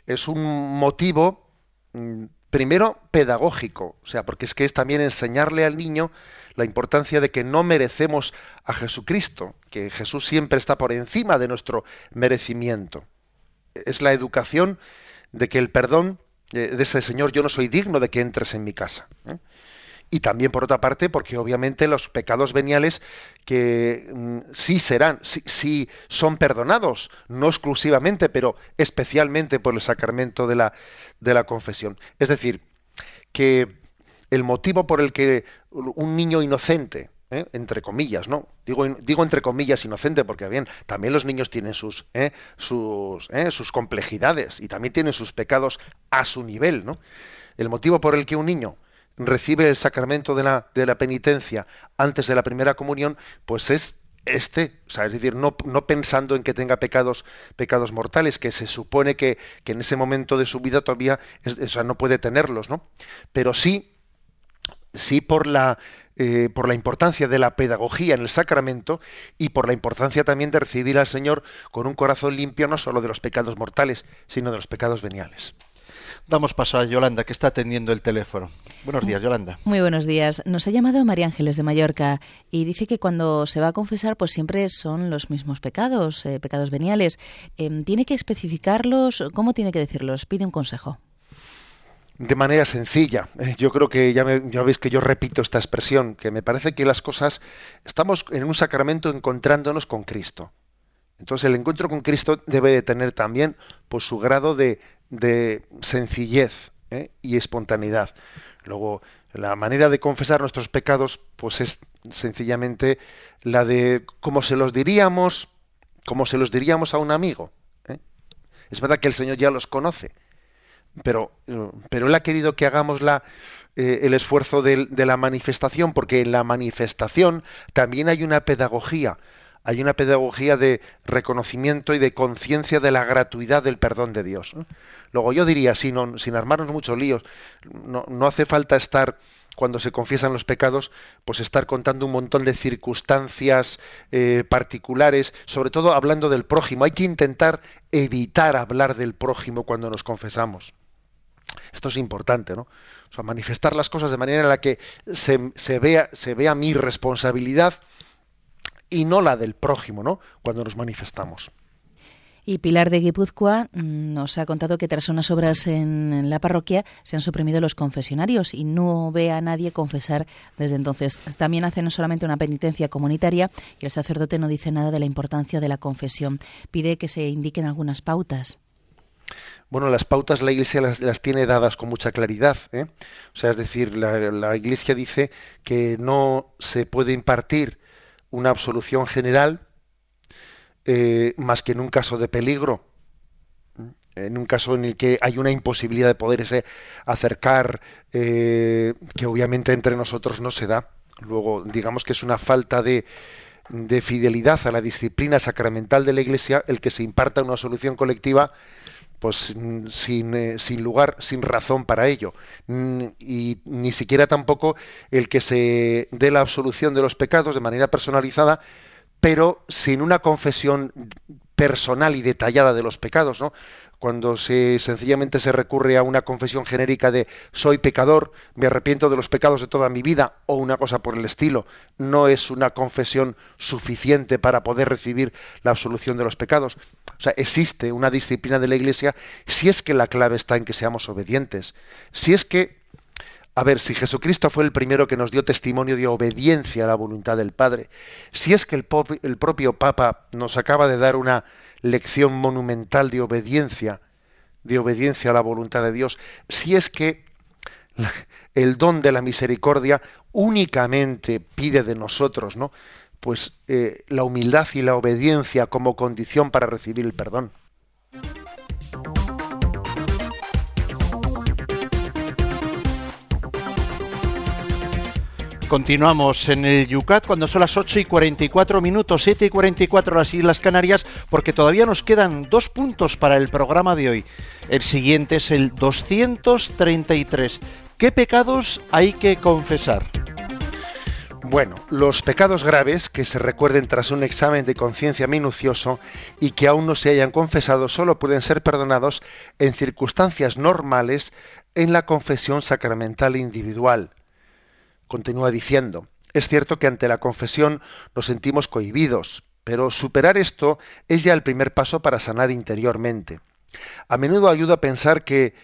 es un motivo mm, primero pedagógico, o sea, porque es que es también enseñarle al niño la importancia de que no merecemos a Jesucristo, que Jesús siempre está por encima de nuestro merecimiento. Es la educación de que el perdón de ese Señor, yo no soy digno de que entres en mi casa. ¿eh? y también por otra parte porque obviamente los pecados veniales que mm, sí serán, sí, son perdonados, no exclusivamente, pero especialmente por el sacramento de la, de la confesión. Es decir, que el motivo por el que un niño inocente, ¿eh? entre comillas, ¿no? Digo, digo entre comillas inocente porque bien, también los niños tienen sus, ¿eh? sus, ¿eh? sus complejidades y también tienen sus pecados a su nivel, ¿no? El motivo por el que un niño recibe el sacramento de la, de la penitencia antes de la primera comunión, pues es este, es decir, no, no, pensando en que tenga pecados, pecados mortales, que se supone que, que en ese momento de su vida todavía sea, no puede tenerlos, ¿no? Pero sí, sí por la, eh, por la importancia de la pedagogía en el sacramento y por la importancia también de recibir al Señor con un corazón limpio no solo de los pecados mortales, sino de los pecados veniales. Damos paso a Yolanda, que está atendiendo el teléfono. Buenos días, Yolanda. Muy buenos días. Nos ha llamado María Ángeles de Mallorca y dice que cuando se va a confesar, pues siempre son los mismos pecados, eh, pecados veniales. Em, ¿Tiene que especificarlos? ¿Cómo tiene que decirlos? Pide un consejo. De manera sencilla. Eh, yo creo que ya, ya veis que yo repito esta expresión, que me parece que las cosas, estamos en un sacramento encontrándonos con Cristo. Entonces el encuentro con Cristo debe de tener también pues, su grado de, de sencillez ¿eh? y espontaneidad. Luego, la manera de confesar nuestros pecados, pues es sencillamente la de como se los diríamos, como se los diríamos a un amigo. ¿eh? Es verdad que el Señor ya los conoce, pero, pero Él ha querido que hagamos eh, el esfuerzo de la manifestación, porque en la manifestación también hay una pedagogía hay una pedagogía de reconocimiento y de conciencia de la gratuidad del perdón de Dios. Luego yo diría, sin, sin armarnos muchos líos, no, hace falta estar cuando se confiesan los pecados, pues estar contando un montón de circunstancias eh, particulares, sobre todo hablando del prójimo. Hay que intentar evitar hablar del prójimo cuando nos confesamos. Esto es importante, ¿no? O sea, manifestar las cosas de manera en la que se, se, vea, se vea mi responsabilidad y no la del prójimo, ¿no? Cuando nos manifestamos. Y Pilar de Guipúzcoa mm, nos ha contado que tras unas obras en, la parroquia se han suprimido los confesionarios y no ve a nadie confesar desde entonces. También hace no solamente una penitencia comunitaria y el sacerdote no dice nada de la importancia de la confesión. Pide que se indiquen algunas pautas. Bueno, las pautas la Iglesia las, tiene dadas con mucha claridad. ¿eh? O sea, es decir, la Iglesia dice que no se puede impartir una absolución general eh, más que en un caso de peligro, en un caso en el que hay una imposibilidad de poderse acercar, eh, que obviamente entre nosotros no se da. Luego, digamos que es una falta de, de fidelidad a la disciplina sacramental de la Iglesia el que se imparta una solución colectiva pues sin, eh, sin, lugar, sin razón para ello. Y ni siquiera tampoco el que se dé la absolución de los pecados de manera personalizada pero sin una confesión personal y detallada de los pecados, ¿no? Cuando se sencillamente se recurre a una confesión genérica de soy pecador, me arrepiento de los pecados de toda mi vida o una cosa por el estilo, no es una confesión suficiente para poder recibir la absolución de los pecados. O sea, existe una disciplina de la Iglesia si es que la clave está en que seamos obedientes, si es que a ver, si Jesucristo fue el primero que nos dio testimonio de obediencia a la voluntad del Padre, si es que el, el propio Papa nos acaba de dar una lección monumental de obediencia, de obediencia a la voluntad de Dios, si es que el don de la misericordia únicamente pide de nosotros, ¿no? Pues eh, la humildad y la obediencia como condición para recibir el perdón. Continuamos en el Yucat cuando son las 8 y 44 minutos, 7 y 44 las Islas Canarias, porque todavía nos quedan dos puntos para el programa de hoy. El siguiente es el 233. ¿Qué pecados hay que confesar? Bueno, los pecados graves que se recuerden tras un examen de conciencia minucioso y que aún no se hayan confesado solo pueden ser perdonados en circunstancias normales en la confesión sacramental individual continúa diciendo, es cierto que ante la confesión nos sentimos cohibidos, pero superar esto es ya el primer paso para sanar interiormente. A menudo ayuda a pensar que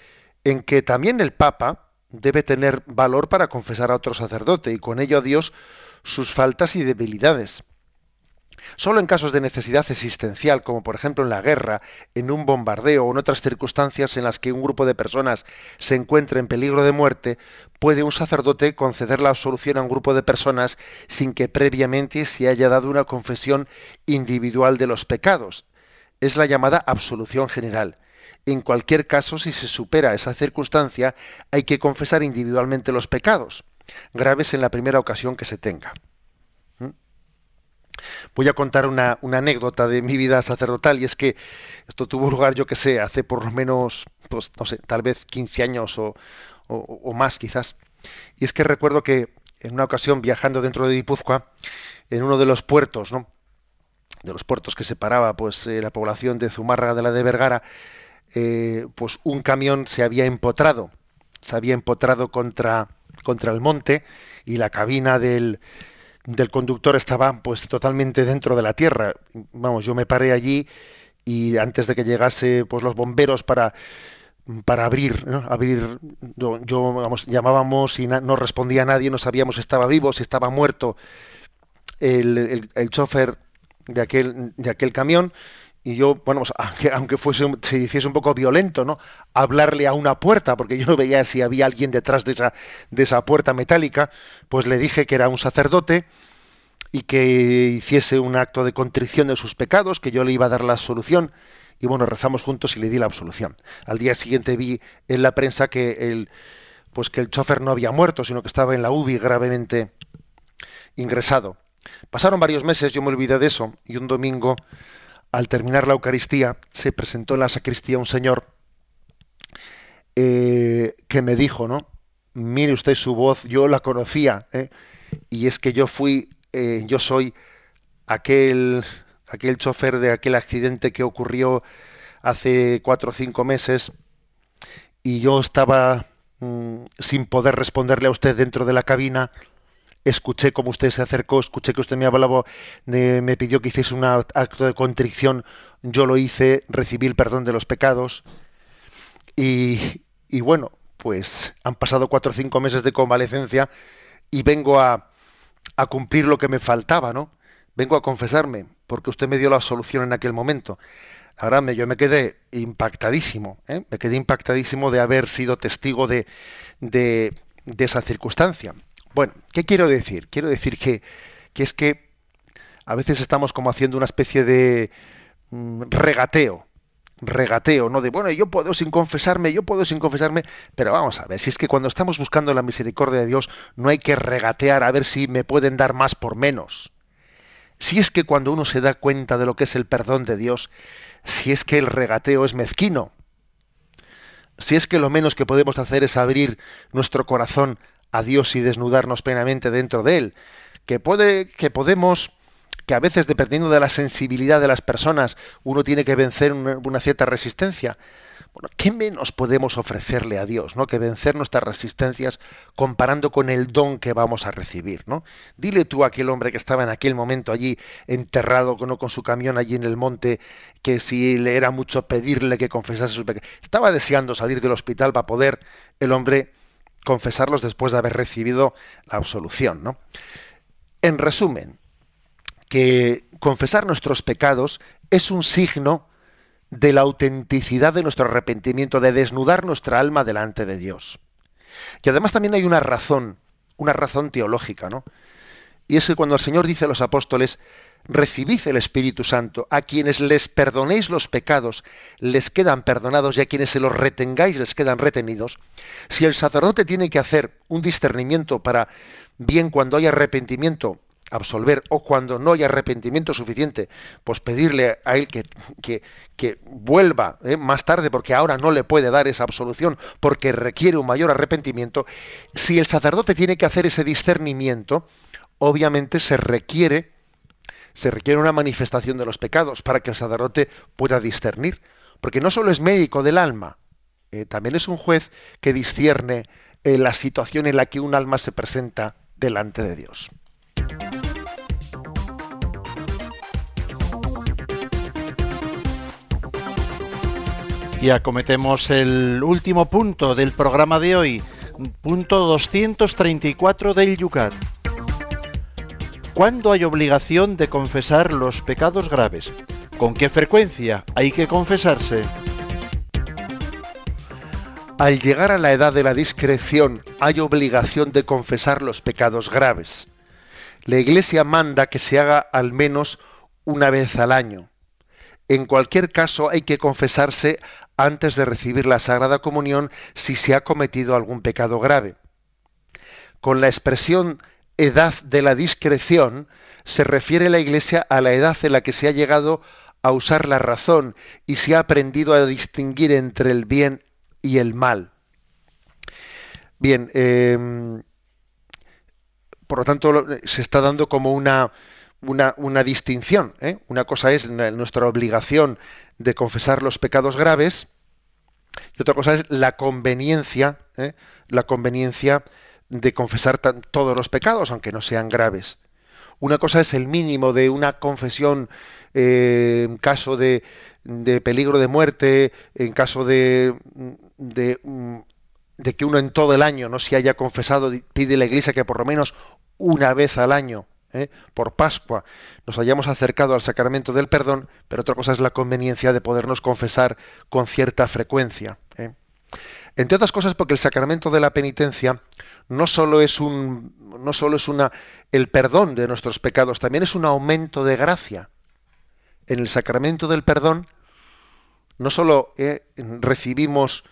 en que también el Papa debe tener valor para confesar a otro sacerdote y con ello a Dios sus faltas y debilidades. Solo en casos de necesidad existencial, como por ejemplo en la guerra, en un bombardeo o en otras circunstancias en las que un grupo de personas se encuentra en peligro de muerte, puede un sacerdote conceder la absolución a un grupo de personas sin que previamente se haya dado una confesión individual de los pecados. Es la llamada absolución general. En cualquier caso, si se supera esa circunstancia, hay que confesar individualmente los pecados, graves en la primera ocasión que se tenga. Voy a contar una, anécdota de mi vida sacerdotal y es que esto tuvo lugar, yo que sé, hace por lo menos, pues no sé, tal vez 15 años o, más quizás. Y es que recuerdo que en una ocasión viajando dentro de Guipúzcoa, en uno de los puertos, ¿no? de los puertos que separaba pues eh, la población de Zumárraga de la de Vergara, eh, pues un camión se había empotrado, se había empotrado contra, contra el monte y la cabina del, del conductor estaba pues totalmente dentro de la tierra. Vamos, yo me paré allí y antes de que llegase pues los bomberos para para abrir, abrir, yo, vamos, llamábamos y no respondía nadie, no sabíamos si estaba vivo, si estaba muerto el, el, chofer de aquel, de aquel camión y yo, bueno, pues, aunque, aunque fuese, se hiciese un poco violento, ¿no? Hablarle a una puerta, porque yo no veía si había alguien detrás de esa, de esa puerta metálica, pues le dije que era un sacerdote y que hiciese un acto de contrición de sus pecados, que yo le iba a dar la solución, y bueno, rezamos juntos y le di la absolución. Al día siguiente vi en la prensa que el, pues que el chofer no había muerto, sino que estaba en la UBI gravemente ingresado. Pasaron varios meses, yo me olvidé de eso, y un domingo al terminar la Eucaristía, se presentó en la sacristía un señor eh, que me dijo, ¿no? mire usted su voz, yo la conocía, ¿eh? y es que yo fui, eh, yo soy aquel, aquel chofer de aquel accidente que ocurrió hace cuatro o cinco meses, y yo estaba mm, sin poder responderle a usted dentro de la cabina, escuché como usted se acercó, escuché que usted me hablaba, me pidió que hiciese un acto de contrición, yo lo hice, recibí el perdón de los pecados, y, bueno, pues han pasado cuatro o cinco meses de convalecencia y vengo a, cumplir lo que me faltaba, ¿no? Vengo a confesarme, porque usted me dio la solución en aquel momento. Ahora me, yo me quedé impactadísimo, ¿eh? me quedé impactadísimo de haber sido testigo de, de, esa circunstancia. Bueno, ¿qué quiero decir? Quiero decir que, es que a veces estamos como haciendo una especie de mm, regateo regateo, ¿no? De, bueno, yo puedo sin confesarme, yo puedo sin confesarme, pero vamos a ver, si es que cuando estamos buscando la misericordia de Dios, no hay que regatear a ver si me pueden dar más por menos. Si es que cuando uno se da cuenta de lo que es el perdón de Dios, si es que el regateo es mezquino, si es que lo menos que podemos hacer es abrir nuestro corazón a Dios y desnudarnos plenamente dentro de él, que puede que podemos que a veces, dependiendo de la sensibilidad de las personas, uno tiene que vencer una, cierta resistencia. Bueno, ¿qué menos podemos ofrecerle a Dios, ¿no? Que vencer nuestras resistencias comparando con el don que vamos a recibir, ¿no? Dile tú a aquel hombre que estaba en aquel momento allí enterrado ¿no? con su camión allí en el monte, que si le era mucho pedirle que confesase sus pecados. Estaba deseando salir del hospital para poder el hombre confesarlos después de haber recibido la absolución, ¿no? En resumen, que confesar nuestros pecados es un signo de la autenticidad de nuestro arrepentimiento, de desnudar nuestra alma delante de Dios. Y además también hay una razón, una razón teológica, ¿no? Y es que cuando el Señor dice a los apóstoles, recibid el Espíritu Santo, a quienes les perdonéis los pecados, les quedan perdonados, y a quienes se los retengáis, les quedan retenidos, si el sacerdote tiene que hacer un discernimiento para, bien cuando hay arrepentimiento, absolver o cuando no hay arrepentimiento suficiente, pues pedirle a él que, que, vuelva ¿eh? más tarde porque ahora no le puede dar esa absolución porque requiere un mayor arrepentimiento, si el sacerdote tiene que hacer ese discernimiento, obviamente se requiere una manifestación de los pecados para que el sacerdote pueda discernir, porque no solo es médico del alma, eh, también es un juez que discierne eh, la situación en la que un alma se presenta delante de Dios. Y acometemos el último punto del programa de hoy, punto 234 del Yucat. ¿Cuándo hay obligación de confesar los pecados graves? ¿Con qué frecuencia hay que confesarse? Al llegar a la edad de la discreción hay obligación de confesar los pecados graves. La Iglesia manda que se haga al menos una vez al año. En cualquier caso hay que confesarse antes de recibir la Sagrada Comunión si se ha cometido algún pecado grave. Con la expresión edad de la discreción se refiere la Iglesia a la edad en la que se ha llegado a usar la razón y se ha aprendido a distinguir entre el bien y el mal. Bien, em, por lo tanto se está dando como una, una, distinción. ¿eh? Una cosa es nuestra obligación de confesar los pecados graves y otra cosa es la conveniencia, ¿eh? la conveniencia de confesar todos los pecados, aunque no sean graves. Una cosa es el mínimo de una confesión eh, en caso de, de, peligro de muerte, en caso de, de, de, que uno en todo el año no se haya confesado, pide la Iglesia que por lo menos una vez al año ¿eh? por Pascua nos hayamos acercado al sacramento del perdón, pero otra cosa es la conveniencia de podernos confesar con cierta frecuencia. ¿eh? Entre otras cosas porque el sacramento de la penitencia no solo es un no solo es una el perdón de nuestros pecados, también es un aumento de gracia. En el sacramento del perdón no solo ¿eh? recibimos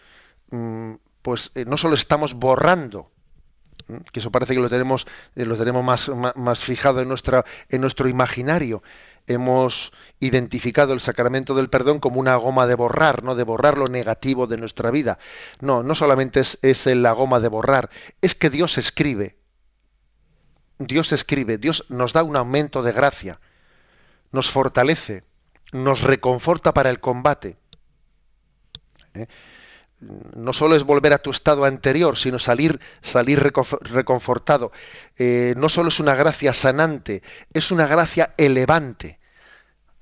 mm, pues no solo estamos borrando que eso parece que lo tenemos, eh, lo tenemos más, más, fijado en, nuestra, en nuestro imaginario. Hemos identificado el sacramento del perdón como una goma de borrar, ¿no? De borrar lo negativo de nuestra vida. No, no solamente es, la goma de borrar, es que Dios escribe. Dios escribe, Dios nos da un aumento de gracia, nos fortalece, nos reconforta para el combate. ¿Eh? No solo es volver a tu estado anterior, sino salir, salir reconfortado. Eh, no solo es una gracia sanante, es una gracia elevante.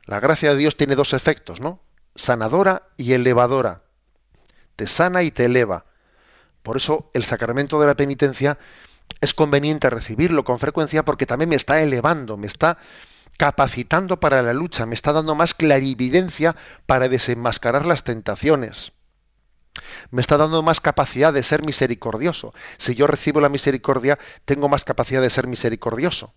La gracia de Dios tiene dos efectos, ¿no? Sanadora y elevadora. Te sana y te eleva. Por eso el sacramento de la penitencia es conveniente recibirlo con frecuencia porque también me está elevando, me está capacitando para la lucha, me está dando más clarividencia para desenmascarar las tentaciones me está dando más capacidad de ser misericordioso. Si yo recibo la misericordia, tengo más capacidad de ser misericordioso.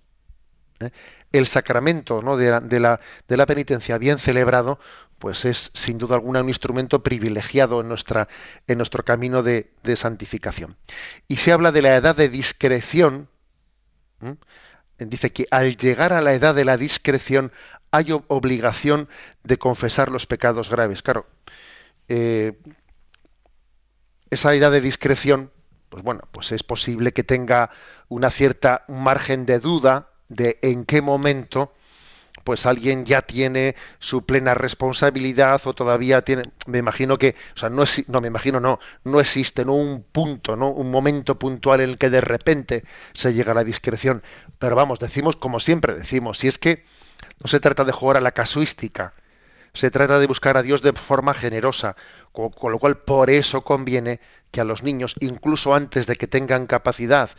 ¿eh? El sacramento de, la, penitencia bien celebrado, pues es sin duda alguna un instrumento privilegiado en, nuestro camino de, santificación. Y se habla de la edad de discreción. Dice que al llegar a la edad de la discreción hay obligación de confesar los pecados graves. Claro, eh, esa edad de discreción, pues bueno, pues es posible que tenga una cierta margen de duda de en qué momento pues alguien ya tiene su plena responsabilidad o todavía tiene me imagino que o sea no es, no me imagino no no existe no un punto no un momento puntual en el que de repente se llega a la discreción. Pero vamos decimos como siempre decimos si es que no se trata de jugar a la casuística se trata de buscar a Dios de forma generosa, con, lo cual por eso conviene que a los niños, incluso antes de que tengan capacidad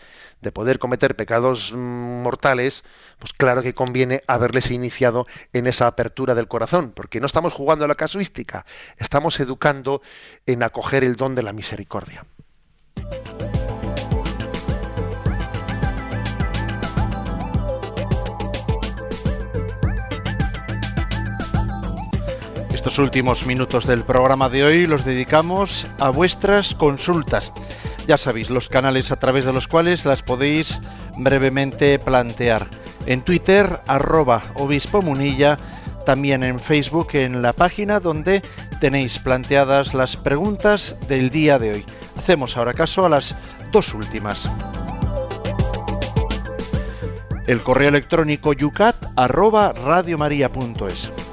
de poder cometer pecados mm, mortales, pues claro que conviene haberles iniciado en esa apertura del corazón, porque no estamos jugando a la casuística, estamos educando en acoger el don de la misericordia. Estos últimos minutos del programa de hoy los dedicamos a vuestras consultas. Ya sabéis, los canales a través de los cuales las podéis brevemente plantear. En Twitter, arroba obispo munilla, también en Facebook, en la página donde tenéis planteadas las preguntas del día de hoy. Hacemos ahora caso a las dos últimas. El correo electrónico yucat arroba radiomaria.es.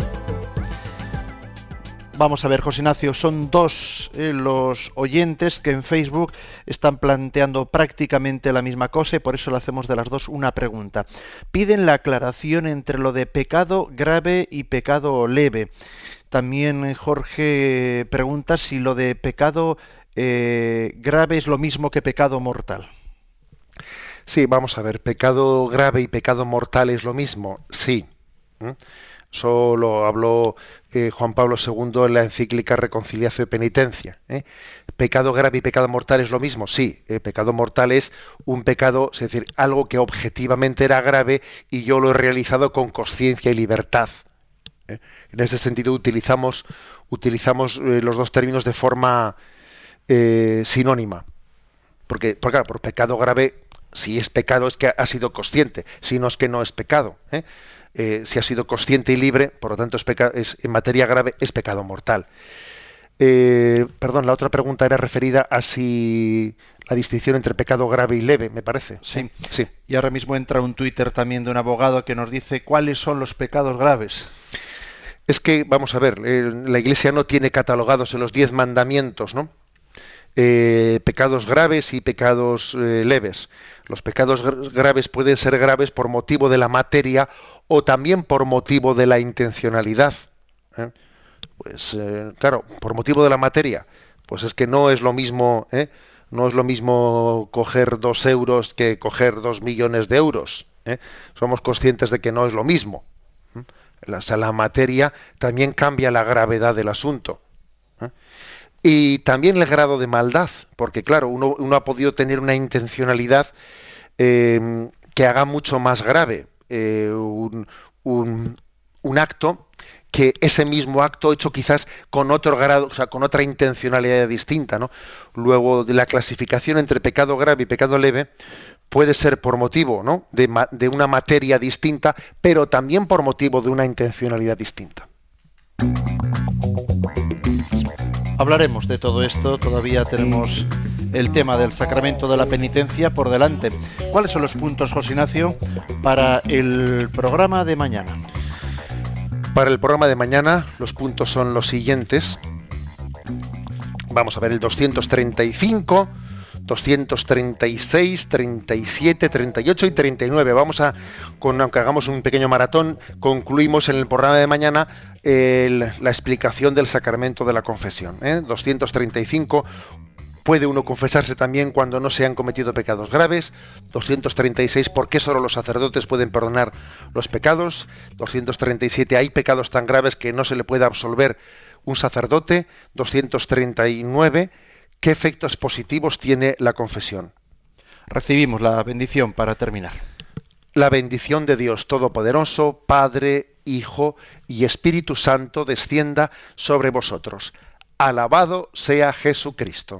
Vamos a ver, José Ignacio, son dos eh, los oyentes que en Facebook están planteando prácticamente la misma cosa y por eso le hacemos de las dos una pregunta. Piden la aclaración entre lo de pecado grave y pecado leve. También eh, Jorge pregunta si lo de pecado eh, grave es lo mismo que pecado mortal. Sí, vamos a ver, pecado grave y pecado mortal es lo mismo. Sí. Solo habló eh, Juan Pablo II en la encíclica Reconciliación y Penitencia. ¿eh? ¿Pecado grave y pecado mortal es lo mismo? Sí, eh, pecado mortal es un pecado, es decir, algo que objetivamente era grave y yo lo he realizado con conciencia y libertad. En ese sentido utilizamos, utilizamos los dos términos de forma sinónima. Porque, porque claro, por pecado grave, si es pecado es que ha sido consciente, si no es que no es pecado. Eh, si ha sido consciente y libre, por lo tanto es, en materia grave es pecado mortal. Eh, perdón, la otra pregunta era referida a si la distinción entre pecado grave y leve, me parece. Sí, sí. Y ahora mismo entra un Twitter también de un abogado que nos dice cuáles son los pecados graves. Es que, vamos a ver, eh, la Iglesia no tiene catalogados en los diez mandamientos, ¿no? pecados graves y pecados leves. Los pecados graves pueden ser graves por motivo de la materia o también por motivo de la intencionalidad. ¿eh? Pues eh, claro, por motivo de la materia, pues es que no es lo mismo, ¿eh? no es lo mismo coger dos euros que coger dos millones de euros. Somos conscientes de que no es lo mismo. La, la materia también cambia la gravedad del asunto. Y también el grado de maldad, porque claro, uno, uno ha podido tener una intencionalidad que haga mucho más grave eh, un, acto que ese mismo acto hecho quizás con otro grado, o sea, con otra intencionalidad distinta, ¿no? Luego de la clasificación entre pecado grave y pecado leve puede ser por motivo, ¿no? de una materia distinta, pero también por motivo de una intencionalidad distinta. Hablaremos de todo esto, todavía tenemos el tema del sacramento de la penitencia por delante. ¿Cuáles son los puntos, José Ignacio, para el programa de mañana? Para el programa de mañana los puntos son los siguientes. Vamos a ver el 235, 236, 37, 38 y 39. Vamos a, con, aunque hagamos un pequeño maratón, concluimos en el programa de mañana la explicación del sacramento de la confesión. 235, ¿eh? Puede uno confesarse también cuando no se han cometido pecados graves. 236, ¿por qué solo los sacerdotes pueden perdonar los pecados? 237, hay pecados tan graves que no se le puede absolver un sacerdote. 239, ¿qué efectos positivos tiene la confesión? Recibimos la bendición para terminar. La bendición de Dios Todopoderoso, Padre, Hijo y Espíritu Santo descienda sobre vosotros. Alabado sea Jesucristo.